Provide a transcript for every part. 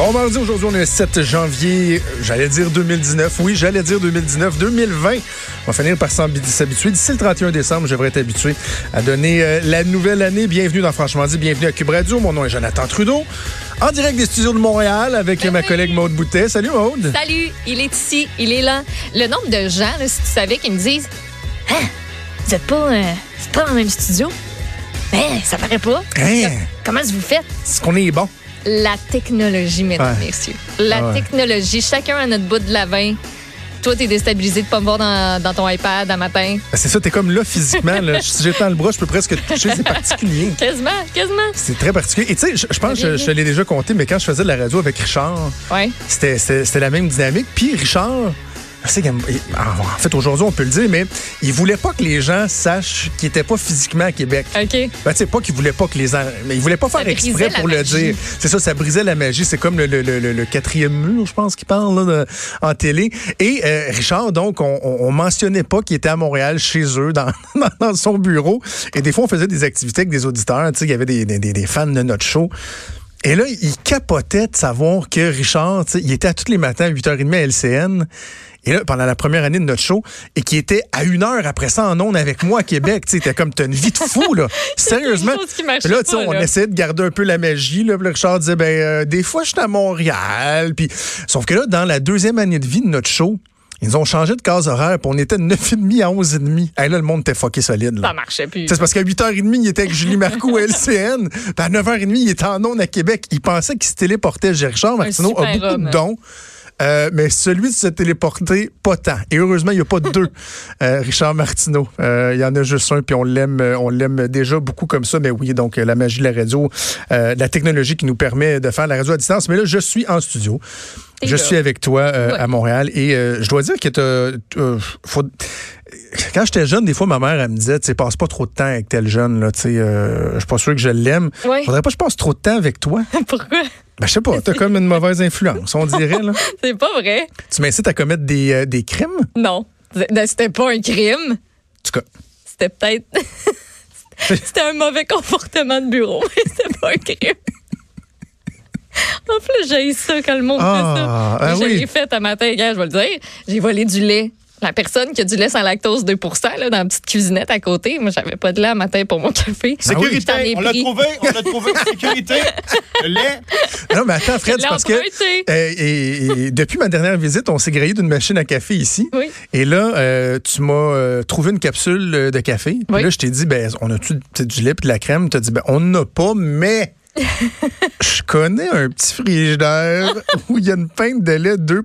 Bon mardi, aujourd'hui on est le 7 janvier, j'allais dire 2019, oui j'allais dire 2019, 2020. On va finir par s'habi- s'habituer. D'ici le 31 décembre, je devrais être habitué à donner euh, la nouvelle année. Bienvenue dans Franchement dit, bienvenue à Cube Radio. Mon nom est Jonathan Trudeau. En direct des studios de Montréal avec Ben ma collègue Maude Boutet. Salut Maude. Salut, il est ici, il est là. Le nombre de gens, là, si tu savais, qui me disent Hein, vous êtes pas, euh, pas dans le même studio? Ben, ça paraît pas. Hein, Comment vous faites? est-ce qu'on est bon? La technologie, mesdames, Ouais. messieurs. La Ouais. technologie. Chacun à notre bout de la main. Toi, t'es déstabilisé de pas me voir dans, dans ton iPad un matin. Ben, C'est ça, t'es comme là physiquement. là. si j'étends le bras, je peux presque te toucher. C'est particulier. Quasiment, quasiment. C'est très particulier. Et tu sais, je, pense que je, te l'ai déjà compté, mais quand je faisais de la radio avec Richard, Ouais. C'était la même dynamique. Puis Richard, il- en fait, aujourd'hui, on peut le dire, mais il voulait pas que les gens sachent qu'il était pas physiquement à Québec. OK. Ben, tu sais, pas qu'il voulait pas que les en- mais il voulait pas faire exprès pour le magie. dire. C'est ça, ça brisait la magie. C'est comme le, le- le- quatrième mur, je pense qu'il parle là, de- en télé. Et euh, Richard, donc, on, on, on mentionnait pas qu'il était à Montréal chez eux, dans, dans son bureau. Et des fois, on faisait des activités avec des auditeurs. Tu sais, il y avait des- des- des fans de notre show. Et là, il capotait de savoir que Richard, il était à tous les matins à 8h30 à LCN. Et là, pendant la première année de notre show, et qui était à une heure après ça en ondes avec moi à Québec. Tu sais, comme, t'as une vie de fou, là. Sérieusement. là, tu on essayait de garder un peu la magie. Là, Richard disait, ben, euh, des fois, je suis à Montréal. Puis, sauf que là, dans la deuxième année de vie de notre show, ils ont changé de case horaire, puis on était de 9h30 à 11h30. Hey, là, le monde était fucké solide. Là. Ça marchait plus. C'est parce qu'à 8h30, il était avec Julie Marcoux à LCN. Puis à 9h30, il était en ondes à Québec. Il pensait qu'il se téléportait. Richard Martineau a beaucoup homme. de dons. Euh, mais celui de se téléporter, pas tant. Et heureusement, il n'y a pas deux euh, Richard Martineau. Euh, il y en a juste un, puis on l'aime, on l'aime déjà beaucoup comme ça. Mais oui, donc la magie de la radio, la technologie qui nous permet de faire la radio à distance. Mais là, je suis en studio. Et Je là. suis avec toi Ouais. à Montréal et je dois dire que faut- quand j'étais jeune, des fois, ma mère, elle me disait, tu sais, passe pas trop de temps avec tel jeune, là, tu sais, je suis pas sûr que je l'aime. Ouais. Faudrait pas que je passe trop de temps avec toi. Pourquoi? Ben, je sais pas, t'as comme une mauvaise influence, on dirait, là. C'est pas vrai. Tu m'incites à commettre des, euh, des crimes? Non. C'était pas un crime. En tout cas, C'était peut-être. C'était un mauvais comportement de bureau, mais c'était pas un crime. En plus, j'ai ça quand le monde Ah, fait ça. ah je oui. l'ai fait un matin, gars, je vais le dire. J'ai volé du lait. La personne qui a du lait sans lactose 2 là, dans la petite cuisinette à côté. Moi, j'avais pas de lait un matin pour mon café. Sécurité, J'en ai on l'a trouvé, on l'a trouvé, sécurité, le lait. non, mais attends, Fred, parce que emprunté. euh, et- et depuis ma dernière visite, on s'est grillé d'une machine à café ici. Oui. Et là, euh, tu m'as euh, trouvé une capsule euh, de café. Puis Oui. là, je t'ai dit, ben, on a-tu du lait et de la crème? Tu as dit, ben, on n'en a pas, mais je connais un petit frigidaire où il y a une pinte de lait 2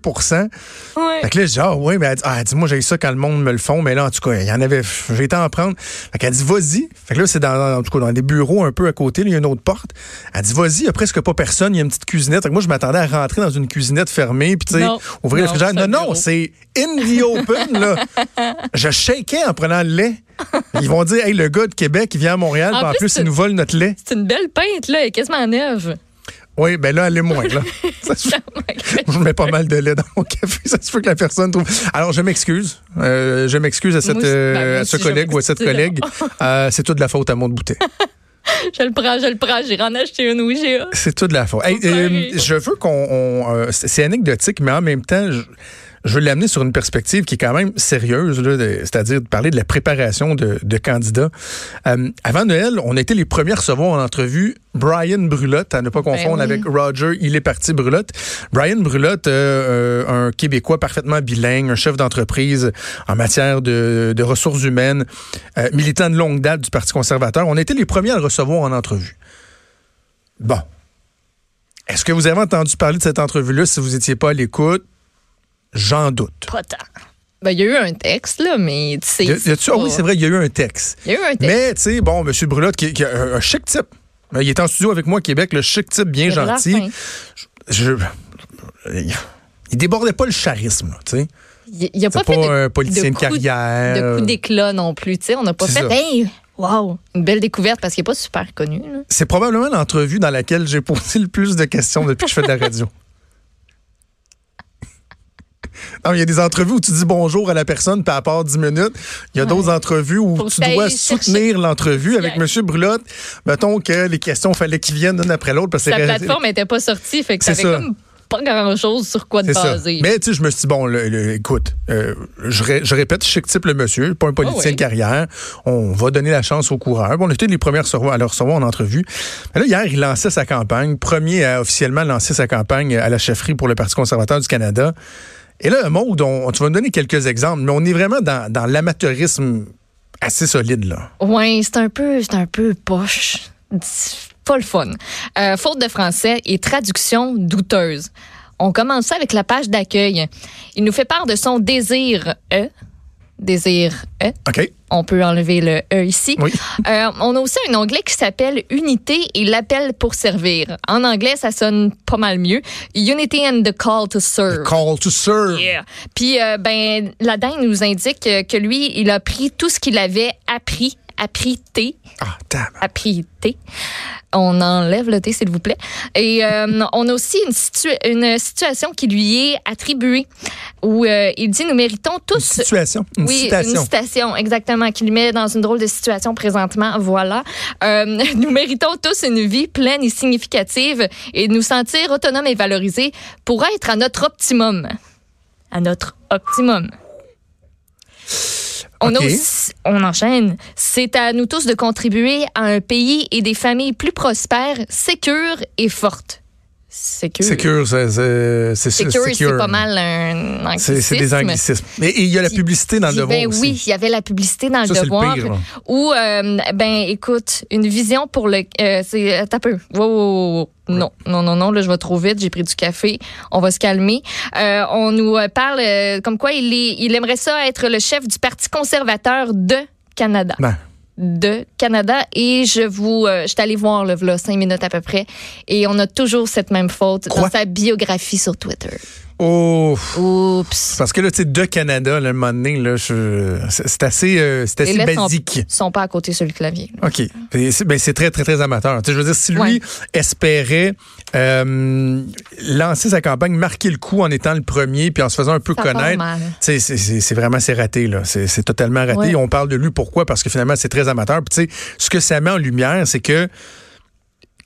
Ouais. Fait que là, je dis, ah oui, mais elle dit, ah, elle dit, moi, j'ai ça quand le monde me le font, mais là, en tout cas, il y en avait, j'ai été en prendre. Fait qu'elle dit, vas-y. Fait que là, c'est dans, en tout cas, dans des bureaux un peu à côté, là, il y a une autre porte. Elle dit, vas-y, il y a presque pas personne, il y a une petite cuisinette? Fait que moi, je m'attendais à rentrer dans une cuisinette fermée, puis tu sais, Non. ouvrir le Non, frigidaire. c'est un Non, non, c'est in the open, là. je shakeais en prenant le lait. Ils vont dire, hey, le gars de Québec, il vient à Montréal, En en plus, il nous vole notre lait. C'est une belle pinte, là, elle est quasiment neuve. Oui, ben là, elle est moins, là. Ça se Je mets pas mal de lait dans mon café. Ça se peut que la personne trouve. Alors, je m'excuse. Euh, je m'excuse à, cette, euh, ben, moi à ce collègue ou à cette collègue. Euh, c'est tout de la faute à mon bouteille. Je le prends, je le prends. J'ai en acheté une, j'ai. C'est tout de la faute. Hey, euh, je veux qu'on. on, c'est c'est anecdotique, mais en même temps, je, je veux l'amener sur une perspective qui est quand même sérieuse, c'est-à-dire de parler de la préparation de, de candidats. Euh, avant Noël, on a été les premiers à recevoir en entrevue Brian Brulotte, à ne pas confondre Ben oui. avec Roger, il est parti Brulotte. Brian Brulotte, euh, un Québécois parfaitement bilingue, un chef d'entreprise en matière de, de ressources humaines, euh, militant de longue date du Parti conservateur. On a été les premiers à le recevoir en entrevue. Bon. Est-ce que vous avez entendu parler de cette entrevue-là si vous n'étiez pas à l'écoute? J'en doute. Pas tant. Ben, il y a eu un texte, là, mais tu sais. Ah oui, c'est vrai, il y a eu un texte. Il y a eu un texte. Mais, tu sais, bon, M. Brulotte, qui, qui a un, un chic type. Il est en studio avec moi à Québec, le chic type bien gentil. je, il débordait pas le charisme, là, tu sais. Il n'y a pas, fait de, un politicien de coup carrière. de coup d'éclat non plus. tu sais. On n'a pas fait, ça. hey, wow, une belle découverte parce qu'il n'est pas super connu. C'est probablement l'entrevue dans laquelle j'ai posé le plus de questions depuis que je fais de la radio. Il y a des entrevues où tu dis bonjour à la personne, puis à part 10 minutes. Il y a Ouais. d'autres entrevues où Faut tu que dois soutenir l'entrevue avec. M. Brulotte. Mettons que les questions, fallait qu'ils viennent l'une après l'autre. parce que c'est- plateforme n'était pas sortie, fait que t'avais comme pas grand-chose sur quoi te baser. Mais tu sais, je me suis dit, bon, le- le- écoute, euh, je, ré- je répète, chic type le monsieur, pas un politicien Ah oui. de carrière. On va donner la chance aux coureurs. Bon, on était les premiers à le recevoir en entrevue. Mais là, hier, il lançait sa campagne. Premier à officiellement lancer sa campagne à la chefferie pour le Parti conservateur du Canada. Et là, Maud, on, tu vas me donner quelques exemples, mais on est vraiment dans, l'amateurisme assez solide, là. Ouais, c'est un peu, un peu poche. Pas le fun. Euh, faute de français et traduction douteuse. On commence ça avec la page d'accueil. Il nous fait part de son désir E. Désir E. OK? On peut enlever le E ici. Oui. Euh, on a aussi un onglet qui s'appelle Unité et l'appel pour servir. En anglais, ça sonne pas mal mieux. Unity and the call to serve. Call to serve. Yeah. Puis, euh, ben, la dame nous indique que lui, il a pris tout ce qu'il avait appris, appris T, Ah, damn. appris T. On enlève le T, s'il vous plaît. Et euh, on a aussi une, situa- une situation qui lui est attribuée où euh, il dit Nous méritons tous. Situation. Une oui, citation. une citation, exactement, qui lui met dans une drôle de situation présentement. Voilà. Euh, nous méritons tous une vie pleine et significative et nous sentir autonomes et valorisés pour être à notre optimum. À notre optimum. On, aussi- enchaîne. C'est à nous tous de contribuer à un pays et des familles plus prospères, sécures et fortes. Secure, c'est c'est- c'est- Secure, c'est pas mal un C'est c'est des anglicisme. anglicismes. Et il y a la publicité dans le devoir ben aussi. oui, il y avait la publicité dans Ça, le devoir. Où, euh, ben, écoute, une vision pour le. Euh, c'est. euh, T'as peu. Wow, wow, wow, wow. Non, non, non, non, là, je vais trop vite. J'ai pris du café. On va se calmer. Euh, on nous euh, parle comme quoi il, est, il aimerait ça être le chef du Parti conservateur de Canada. Ben, De Canada. Et je vous. Euh, je suis allée voir, là, là, cinq minutes à peu près. Et on a toujours cette même faute Quoi? dans sa biographie sur Twitter. Oh, Oups. parce que là, tu sais, de Canada, là, un moment donné, là, c'est assez, euh, c'est assez lettres sont- basique. sont pas à côté sur le clavier. OK. C'est ben, c'est très, très, très amateur. Je veux dire, si lui Ouais. espérait euh, lancer sa campagne, marquer le coup en étant le premier, puis en se faisant un peu Ça connaître, c'est- vraiment, c'est raté, là. C'est c'est totalement raté. Ouais. On parle de lui, pourquoi? Parce que finalement, c'est très amateur. Puis, tu sais, ce que ça met en lumière, c'est que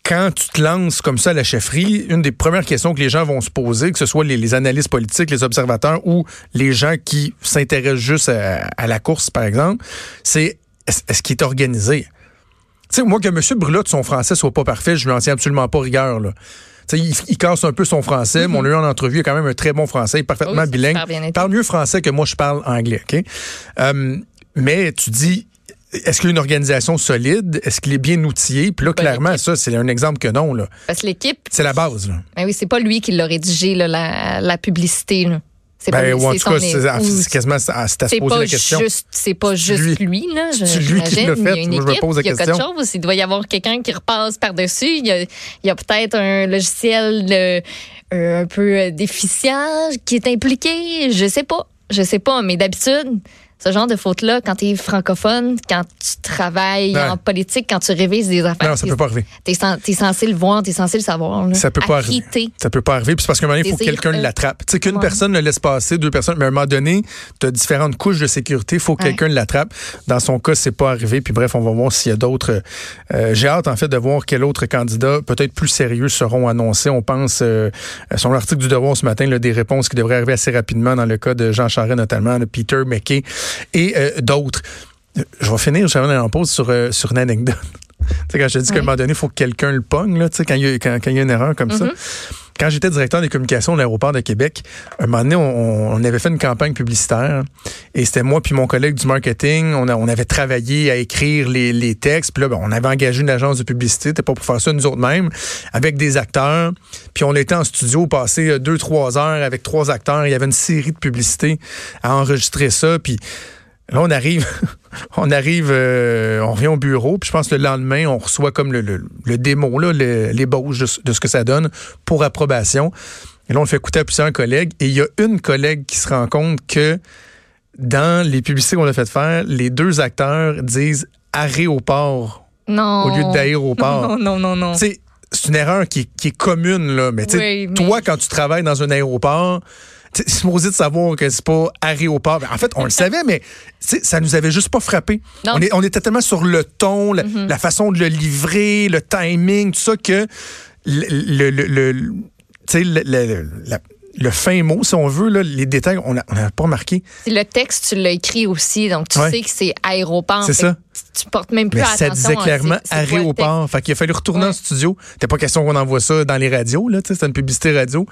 quand tu te lances comme ça à la chefferie, une des premières questions que les gens vont se poser, que ce soit les, les analystes politiques, les observateurs ou les gens qui s'intéressent juste à, à la course, par exemple, c'est est-ce qu'il est organisé? Tu sais, moi, que M. Brulotte, son français soit pas parfait, je lui en tiens absolument pas rigueur, là. Il, il casse un peu son français, mais on l'a eu en entrevue, il a quand même un très bon français, il est parfaitement. Oui, bilingue. Il parle mieux français que moi, je parle anglais, OK? Euh, mais tu dis, est-ce qu'il y a une organisation solide? Est-ce qu'il est bien outillé? Puis là, clairement, ça, c'est un exemple que non, là. Parce que l'équipe, C'est la base, là. ben oui, c'est pas lui qui l'a rédigé, là, la, la publicité. là. C'est pas Ben, lui, ou en c'est tout cas, c'est quasiment à, se poser pas la question. juste, c'est pas juste lui. lui, là. je- C'est lui qui l'a fait. Il y a une Moi, je me pose la il y a quelque chose. Il doit y avoir quelqu'un qui repasse par-dessus. Il y a, il y a peut-être un logiciel euh, euh, un peu euh, déficient qui est impliqué. Je sais pas. Je sais pas. Mais d'habitude, ce genre de faute-là, quand tu es francophone, quand tu travailles Ouais. en politique, quand tu révises des affaires, Non, ça peut pas arriver. T'es es censé le voir, t'es censé le savoir. là. Ça peut pas arriver. Ça peut pas arriver. Puis parce qu'à un moment donné, il faut que quelqu'un euh, l'attrape. Tu sais, qu'une ouais. personne le laisse passer, deux personnes, mais à un moment donné, tu as différentes couches de sécurité. Il faut que Ouais. quelqu'un l'attrape. Dans son cas, c'est pas arrivé. Puis bref, on va voir s'il y a d'autres. euh, J'ai hâte, en fait, de voir quel autre candidat, peut-être plus sérieux, seront annoncés. On pense, euh, sur l'article du Devoir ce matin, là, des réponses qui devraient arriver assez rapidement dans le cas de Jean Charest, notamment, de Peter McKay et euh, d'autres. Euh, Je vais finir, je vais en pause sur, euh, sur une anecdote. Tu sais, quand je te dis qu'à un moment donné, il faut que quelqu'un le pogne, là, tu sais, quand il y a, quand, quand il y a une erreur comme ça. Quand j'étais directeur des communications de l'aéroport de Québec, un moment donné, on, on avait fait une campagne publicitaire et c'était moi puis mon collègue du marketing. On, a- on avait travaillé à écrire les, les textes. Puis là, ben, on avait engagé une agence de publicité. C'était pas pour faire ça nous autres mêmes, avec des acteurs. Puis on était en studio, passé euh, deux, trois heures avec trois acteurs. Il y avait une série de publicités à enregistrer ça. Puis Là, on arrive, on arrive, euh, on revient au bureau, puis je pense que le lendemain, on reçoit comme le, le, le démo, l'ébauche de, ce- de ce que ça donne pour approbation. Et là, on le fait écouter à plusieurs collègues. Et il y a une collègue qui se rend compte que dans les publicités qu'on a fait faire, les deux acteurs disent aéroport Non. au lieu d'aéroport. Non, non, non, non. C'est une erreur qui, est- qui est commune, là. Mais, tu sais, Oui, mais- toi, quand tu travailles dans un aéroport, supposé de savoir que c'est pas aéroport. Ben, en fait, on le savait, mais ça nous avait juste pas frappé. On, est- on était tellement sur le ton, la, la façon de le livrer, le timing, tout ça, que le, le, le- le- la- le fin mot, si on veut, là, les détails, on n'avait pas remarqué. Le texte, tu l'as écrit aussi, donc tu Ouais. sais que c'est aéroport. C'est ça. Tu portes même plus Mais attention. ça disait clairement aéroport. Fait qu'il a fallu retourner Ouais. en studio. C'était pas question qu'on envoie ça dans les radios, là. C'était une publicité radio.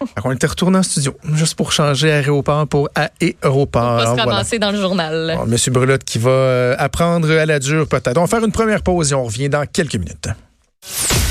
Fait qu'on était retourné en studio. Juste pour changer aéroport pour aéroport. On va se voilà. ramasser dans le journal. Bon, Monsieur Brelotte qui va euh, apprendre à la dure peut-être. On va faire une première pause et on revient dans quelques minutes.